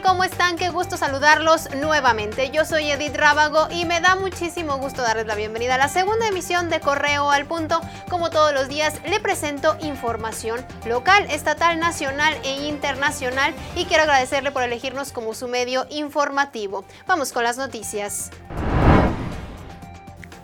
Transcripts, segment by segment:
¿Cómo están? Qué gusto saludarlos nuevamente. Yo soy Edith Rábago y me da muchísimo gusto darles la bienvenida a la segunda emisión de Correo al Punto. Como todos los días, le presento información local, estatal, nacional e internacional y quiero agradecerle por elegirnos como su medio informativo. Vamos con las noticias.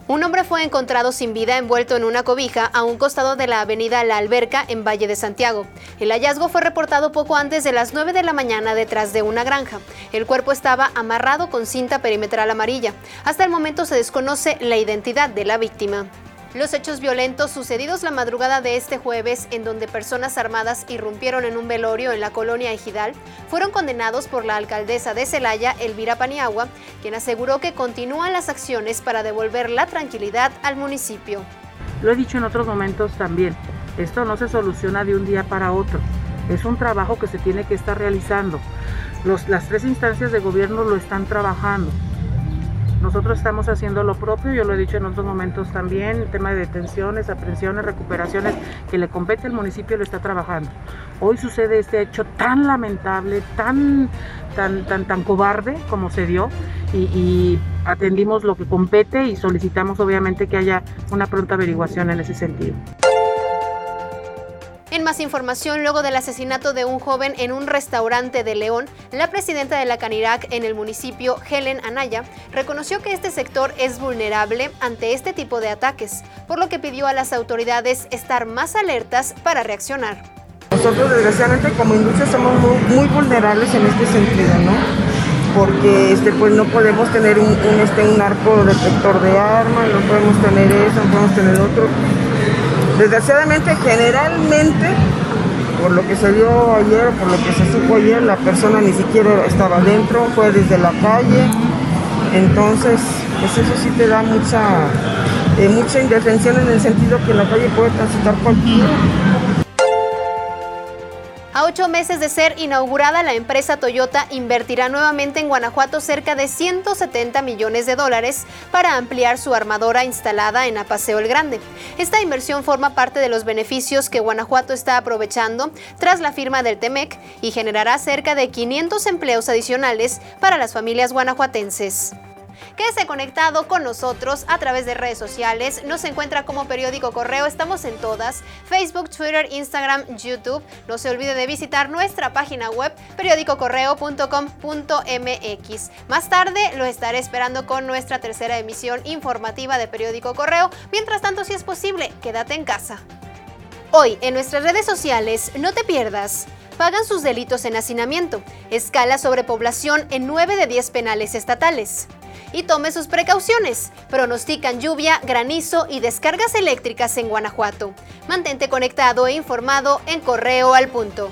Un hombre fue encontrado sin vida envuelto en una cobija a un costado de la avenida La Alberca en Valle de Santiago. El hallazgo fue reportado poco antes de las 9 de la mañana detrás de una granja. El cuerpo estaba amarrado con cinta perimetral amarilla. Hasta el momento se desconoce la identidad de la víctima. Los hechos violentos sucedidos la madrugada de este jueves, en donde personas armadas irrumpieron en un velorio en la colonia Ejidal, fueron condenados por la alcaldesa de Celaya, Elvira Paniagua, quien aseguró que continúan las acciones para devolver la tranquilidad al municipio. Lo he dicho en otros momentos también, esto no se soluciona de un día para otro, es un trabajo que se tiene que estar realizando. las tres instancias de gobierno lo están trabajando. Nosotros estamos haciendo lo propio, yo lo he dicho en otros momentos también, el tema de detenciones, aprehensiones, recuperaciones que le compete al municipio lo está trabajando. Hoy sucede este hecho tan lamentable, tan, tan, tan, tan cobarde como se dio y, y atendimos lo que compete y solicitamos obviamente que haya una pronta averiguación en ese sentido. En más información, luego del asesinato de un joven en un restaurante de León, la presidenta de la Canirac en el municipio, Helen Anaya, reconoció que este sector es vulnerable ante este tipo de ataques, por lo que pidió a las autoridades estar más alertas para reaccionar. Nosotros desgraciadamente como industria somos muy, vulnerables en este sentido, ¿no? Porque este, pues no podemos tener un, este, un arco detector de armas, no podemos tener eso, no podemos tener otro Desgraciadamente, generalmente, por lo que se dio ayer, por lo que se supo ayer, la persona ni siquiera estaba dentro, fue desde la calle. Entonces, pues eso sí te da mucha, eh, mucha indefensión en el sentido que en la calle puede transitar cualquiera. A ocho meses de ser inaugurada, la empresa Toyota invertirá nuevamente en Guanajuato cerca de 170 millones de dólares para ampliar su armadora instalada en Apaseo el Grande. Esta inversión forma parte de los beneficios que Guanajuato está aprovechando tras la firma del TEMEC y generará cerca de 500 empleos adicionales para las familias guanajuatenses. Quédese conectado con nosotros a través de redes sociales. Nos encuentra como Periódico Correo. Estamos en todas: Facebook, Twitter, Instagram, YouTube. No se olvide de visitar nuestra página web periódicocorreo.com.mx. Más tarde lo estaré esperando con nuestra tercera emisión informativa de Periódico Correo. Mientras tanto, si es posible, quédate en casa. Hoy en nuestras redes sociales, no te pierdas pagan sus delitos en hacinamiento, escala sobrepoblación en 9 de 10 penales estatales y tome sus precauciones. Pronostican lluvia, granizo y descargas eléctricas en Guanajuato. Mantente conectado e informado en Correo al Punto.